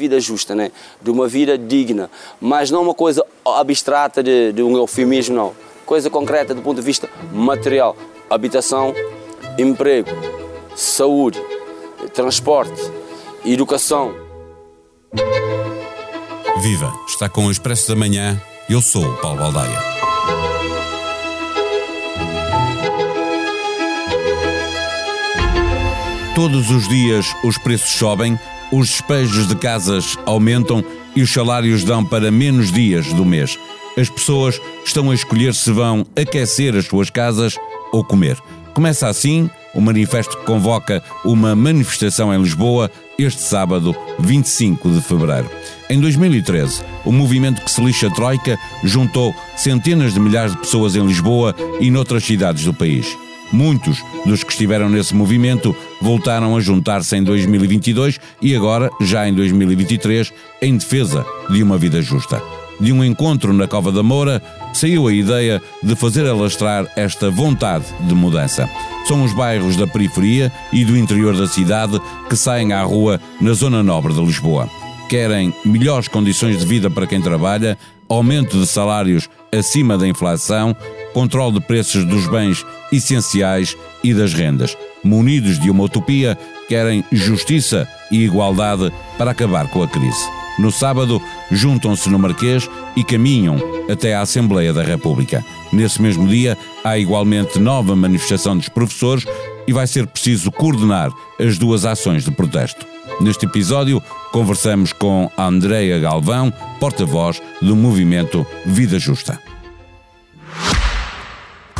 vida justa, né? de uma vida digna, mas não uma coisa abstrata de, de um eufemismo, não. Coisa concreta do ponto de vista material, habitação, emprego, saúde, transporte, educação. Viva! Está com o Expresso da Manhã. Eu sou o Paulo Baldaia. Todos os dias os preços sobem, os despejos de casas aumentam e os salários dão para menos dias do mês. As pessoas estão a escolher se vão aquecer as suas casas ou comer. Começa assim o manifesto que convoca uma manifestação em Lisboa este sábado, 25 de fevereiro. Em 2013, o movimento que se lixa Troika juntou centenas de milhares de pessoas em Lisboa e noutras cidades do país. Muitos dos que estiveram nesse movimento voltaram a juntar-se em 2022 e agora, já em 2023, em defesa de uma vida justa. De um encontro na Cova da Moura, saiu a ideia de fazer alastrar esta vontade de mudança. São os bairros da periferia e do interior da cidade que saem à rua na zona nobre de Lisboa. Querem melhores condições de vida para quem trabalha, aumento de salários acima da inflação, controle de preços dos bens essenciais e das rendas. Munidos de uma utopia, querem justiça e igualdade para acabar com a crise. No sábado, juntam-se no Marquês e caminham até à Assembleia da República. Nesse mesmo dia, há igualmente nova manifestação dos professores e vai ser preciso coordenar as duas ações de protesto. Neste episódio, conversamos com Andreia Galvão, porta-voz do movimento Vida Justa.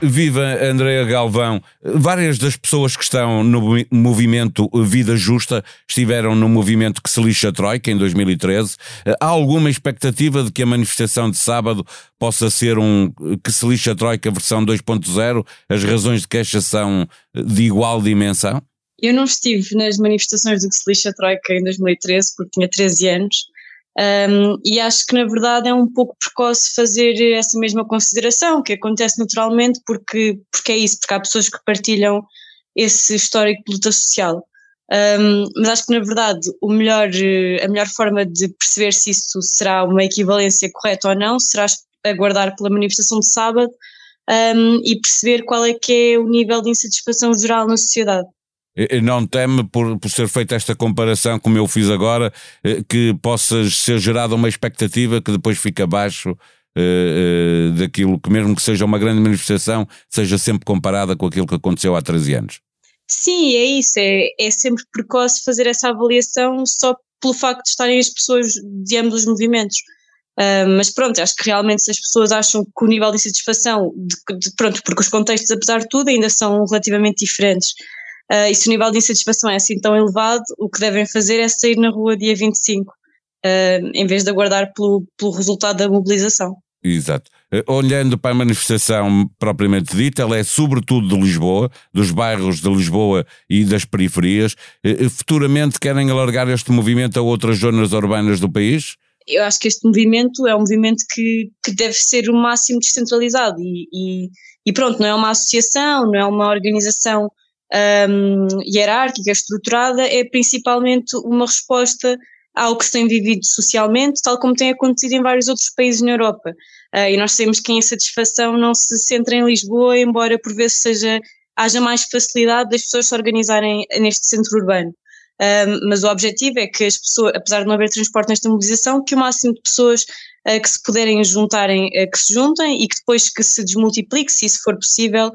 Viva Andréa Galvão. Várias das pessoas que estão no movimento Vida Justa estiveram no movimento que se lixa Troika em 2013. Há alguma expectativa de que a manifestação de sábado possa ser um que se lixa Troika versão 2.0? As razões de queixa são de igual dimensão? Eu não estive nas manifestações do que se lixa Troika em 2013 porque tinha 13 anos. Um, e acho que na verdade é um pouco precoce fazer essa mesma consideração, que acontece naturalmente porque, porque é isso, porque há pessoas que partilham esse histórico de luta social. Um, mas acho que na verdade o melhor, a melhor forma de perceber se isso será uma equivalência correta ou não será aguardar pela manifestação de sábado um, e perceber qual é que é o nível de insatisfação geral na sociedade. Não teme, por, por ser feita esta comparação, como eu fiz agora, eh, que possa ser gerada uma expectativa que depois fica abaixo uh, uh, daquilo que, mesmo que seja uma grande manifestação, seja sempre comparada com aquilo que aconteceu há 13 anos? Sim, é isso. É, é sempre precoce fazer essa avaliação só pelo facto de estarem as pessoas de ambos os movimentos. Uh, mas pronto, acho que realmente se as pessoas acham que o nível de insatisfação, de, de, pronto, porque os contextos, apesar de tudo, ainda são relativamente diferentes. Uh, e se o nível de insatisfação é assim tão elevado, o que devem fazer é sair na rua dia 25, uh, ah, em vez de aguardar pelo, pelo resultado da mobilização. Exato. Uh, olhando para a manifestação propriamente dita, ela é sobretudo de Lisboa, dos bairros de Lisboa e das periferias. futuramente querem alargar este movimento a outras zonas urbanas do país? Eu acho que este movimento é um movimento que, que deve ser o máximo descentralizado e, e, e pronto, não é uma associação, não é uma organização um, hierárquica, estruturada, é principalmente uma resposta ao que se tem vivido socialmente, tal como tem acontecido em vários outros países na Europa. Uh, e nós sabemos que a insatisfação não se centra em Lisboa, embora por vezes seja, haja mais facilidade das pessoas se organizarem neste centro urbano. Mas o objetivo é que as pessoas, apesar de não haver transporte nesta mobilização, que o máximo de pessoas uh, que se puderem juntarem, uh, que se juntem e que depois que se desmultiplique, se isso for possível,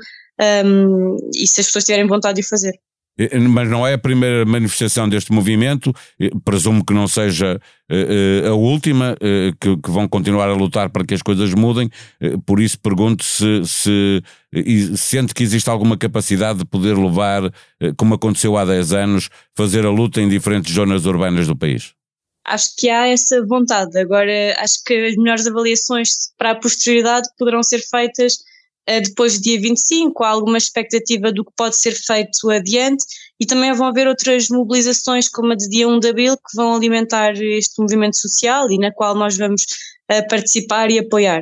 um, e se as pessoas tiverem vontade de o fazer. Mas não é a primeira manifestação deste movimento, presumo que não seja uh, a última, uh, que, que, vão continuar a lutar para que as coisas mudem, por isso pergunto se, se sente que existe alguma capacidade de poder levar, como aconteceu há 10 anos, fazer a luta em diferentes zonas urbanas do país. Acho que há essa vontade. Agora, acho que as melhores avaliações para a posterioridade poderão ser feitas depois do dia 25, há alguma expectativa do que pode ser feito adiante e também vão haver outras mobilizações, como a de dia 1 de abril, que vão alimentar este movimento social e na qual nós vamos uh, participar e apoiar.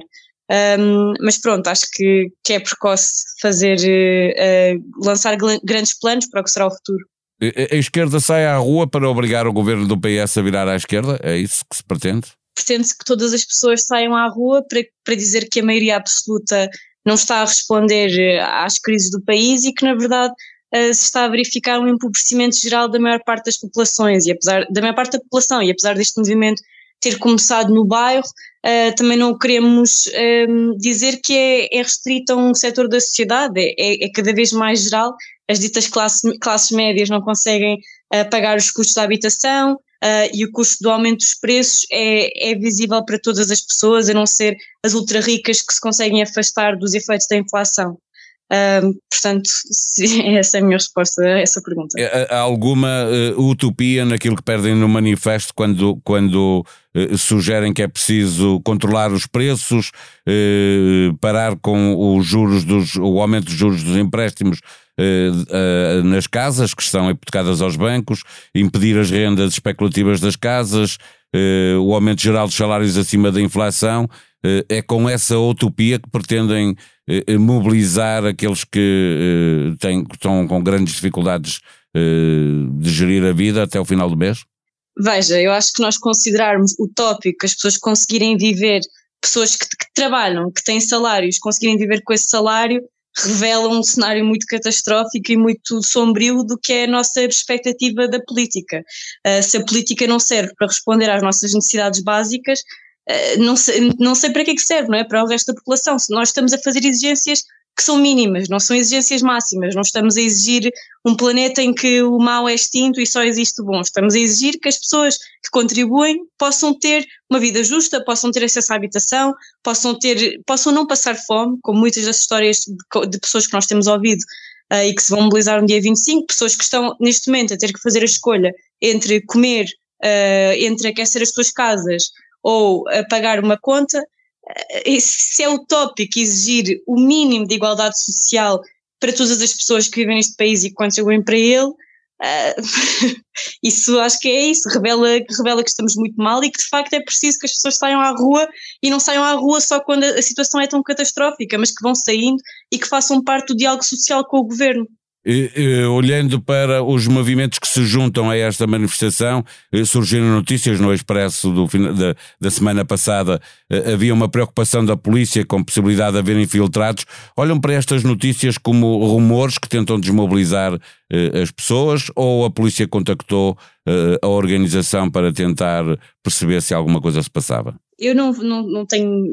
Um, mas pronto, acho que, que é precoce fazer, uh, lançar grandes planos para o que será o futuro. A esquerda sai à rua para obrigar o governo do PS a virar à esquerda? É isso que se pretende? Pretende-se que todas as pessoas saiam à rua para, para dizer que a maioria absoluta não está a responder eh, às crises do país e que, na verdade, uh, se está a verificar um empobrecimento geral da maior parte das populações e apesar da maior parte da população e apesar deste movimento ter começado no bairro, uh, também não queremos um, dizer que é, é, restrito a um setor da sociedade, é, é, cada vez mais geral. As ditas classes, classes médias não conseguem uh, pagar os custos da habitação uh, e o custo do aumento dos preços é, é visível para todas as pessoas, a não ser as ultra ricas que se conseguem afastar dos efeitos da inflação. Um, portanto, essa é a minha resposta a essa pergunta. Há alguma uh, utopia naquilo que perdem no manifesto quando, quando uh, sugerem que é preciso controlar os preços, uh, parar com os juros dos, o aumento dos juros dos empréstimos nas casas que estão hipotecadas aos bancos, impedir as rendas especulativas das casas, o aumento geral dos salários acima da inflação? é com essa utopia que pretendem mobilizar aqueles que têm, estão com grandes dificuldades de gerir a vida até o final do mês? Veja, eu acho que nós considerarmos utópico as pessoas conseguirem viver, pessoas que, que trabalham, que têm salários, conseguirem viver com esse salário, revela um cenário muito catastrófico e muito sombrio do que é a nossa perspectiva da política. Uh, se a política não serve para responder às nossas necessidades básicas, eh, não sei, não sei para que é que serve, não é? Para o resto da população. Se nós estamos a fazer exigências que são mínimas, não são exigências máximas, não estamos a exigir um planeta em que o mal é extinto e só existe o bom. Estamos a exigir que as pessoas que contribuem possam ter uma vida justa, possam ter acesso à habitação, possam ter, possam não passar fome, como muitas das histórias de, de pessoas que nós temos ouvido uh, e que se vão mobilizar no dia 25, pessoas que estão neste momento a ter que fazer a escolha entre comer, uh, entre aquecer as suas casas ou a pagar uma conta, eh, se é utópico exigir o mínimo de igualdade social para todas as pessoas que vivem neste país e que contribuem para ele, uh, isso acho que é isso, revela, revela que estamos muito mal e que de facto é preciso que as pessoas saiam à rua e não saiam à rua só quando a, situação é tão catastrófica, mas que vão saindo e que façam parte do diálogo social com o governo olhando para os movimentos que se juntam a esta manifestação, surgiram notícias no Expresso do, da, da semana passada, havia uma preocupação da polícia com possibilidade de haver infiltrados. Olham para estas notícias como rumores que tentam desmobilizar as pessoas ou a polícia contactou a organização para tentar perceber se alguma coisa se passava? Eu não, não, não tenho,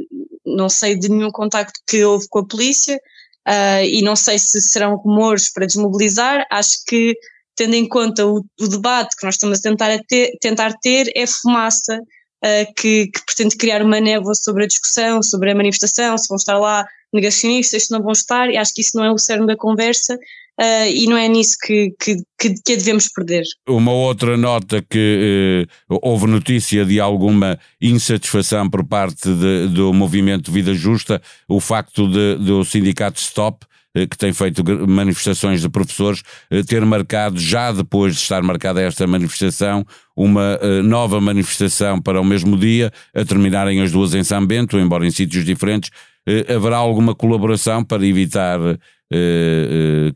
não sei de nenhum contacto que houve com a polícia uh, e não sei se serão rumores para desmobilizar. Acho que, tendo em conta o, o debate que nós estamos a tentar, a ter, tentar ter, é fumaça uh, que, que, pretende criar uma névoa sobre a discussão, sobre a manifestação, se vão estar lá negacionistas, se não vão estar, e acho que isso não é o cerne da conversa. Uh, e não é nisso que, que, que, que, devemos perder. Uma outra nota que uh, houve notícia de alguma insatisfação por parte de, do movimento Vida Justa, o facto de, do sindicato Stop eh, que tem feito manifestações de professores, ter marcado, já depois de estar marcada esta manifestação, uma nova manifestação para o mesmo dia, a terminarem as duas em São Bento, embora em sítios diferentes. Haverá alguma colaboração para evitar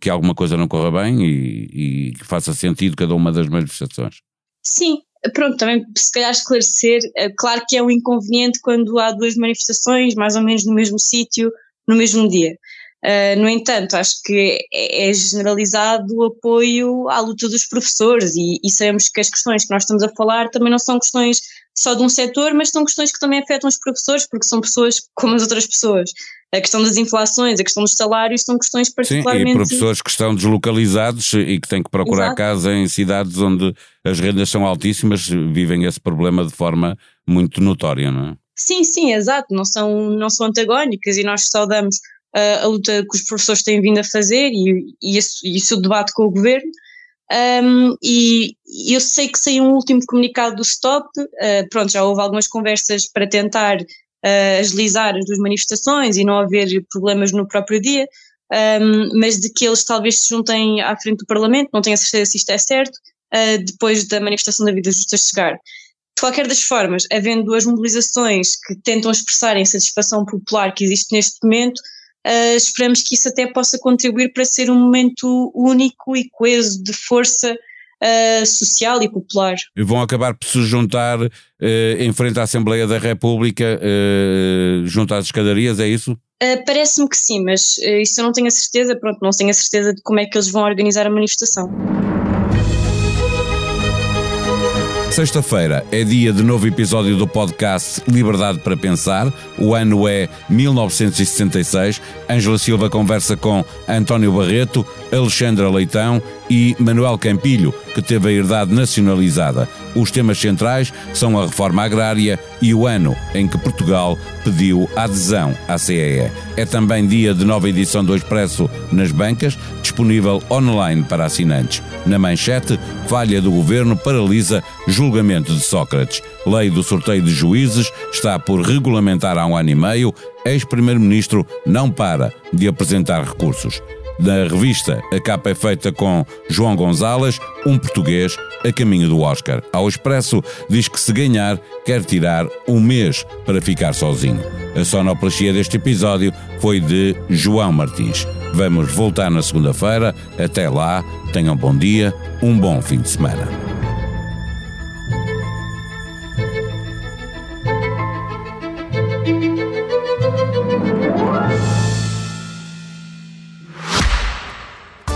que alguma coisa não corra bem e, e, que faça sentido cada uma das manifestações. Sim, pronto, também se calhar esclarecer, uh, claro que é um inconveniente quando há duas manifestações mais ou menos no mesmo sítio, no mesmo dia. Uh, no entanto, acho que é, é, generalizado o apoio à luta dos professores e, e, sabemos que as questões que nós estamos a falar também não são questões só de um setor, mas são questões que também afetam os professores, porque são pessoas como as outras pessoas a questão das inflações, a questão dos salários são questões particularmente... Sim, e professores que estão deslocalizados e que têm que procurar Exato. casa em cidades onde as rendas são altíssimas, vivem esse problema de forma muito notória, não é? Sim, sim, exato, não são, não são antagónicas e nós saudamos uh, a luta que os professores têm vindo a fazer e, e, esse, e o seu debate com o governo. Um, e eu sei que saiu um último comunicado do Stop, uh, pronto, já houve algumas conversas para tentar uh, agilizar as duas manifestações e não haver problemas no próprio dia, um, mas de que eles talvez se juntem à frente do Parlamento, não tenho a certeza se isto é certo, uh, depois da manifestação da vida justa chegar. De qualquer das formas, havendo duas mobilizações que tentam expressar a insatisfação popular que existe neste momento, uh, esperamos que isso até possa contribuir para ser um momento único e coeso de força uh, social e popular. E vão acabar por se juntar uh, em frente à Assembleia da República, uh, junto às escadarias, é isso? Parece-me que sim, mas isso eu não tenho a certeza, pronto, não tenho a certeza de como é que eles vão organizar a manifestação. Sexta-feira é dia de novo episódio do podcast Liberdade para Pensar. O ano é 1966. Ângela Silva conversa com António Barreto, Alexandra Leitão e Manuel Campilho, que teve a herdade nacionalizada. Os temas centrais são a reforma agrária e o ano em que Portugal pediu adesão à CEE. É também dia de nova edição do Expresso nas bancas, disponível online para assinantes. Na manchete, falha do governo paralisa julgamento de Sócrates. Lei do sorteio de juízes está por regulamentar há um ano e meio. Ex-primeiro-ministro não para de apresentar recursos. Da revista, a capa é feita com João Gonzalez, um português a caminho do Oscar. Ao Expresso, diz que se ganhar, quer tirar um mês para ficar sozinho. A sonoplastia deste episódio foi de João Martins. Vamos voltar na segunda-feira. Até lá, tenham bom dia, um bom fim de semana.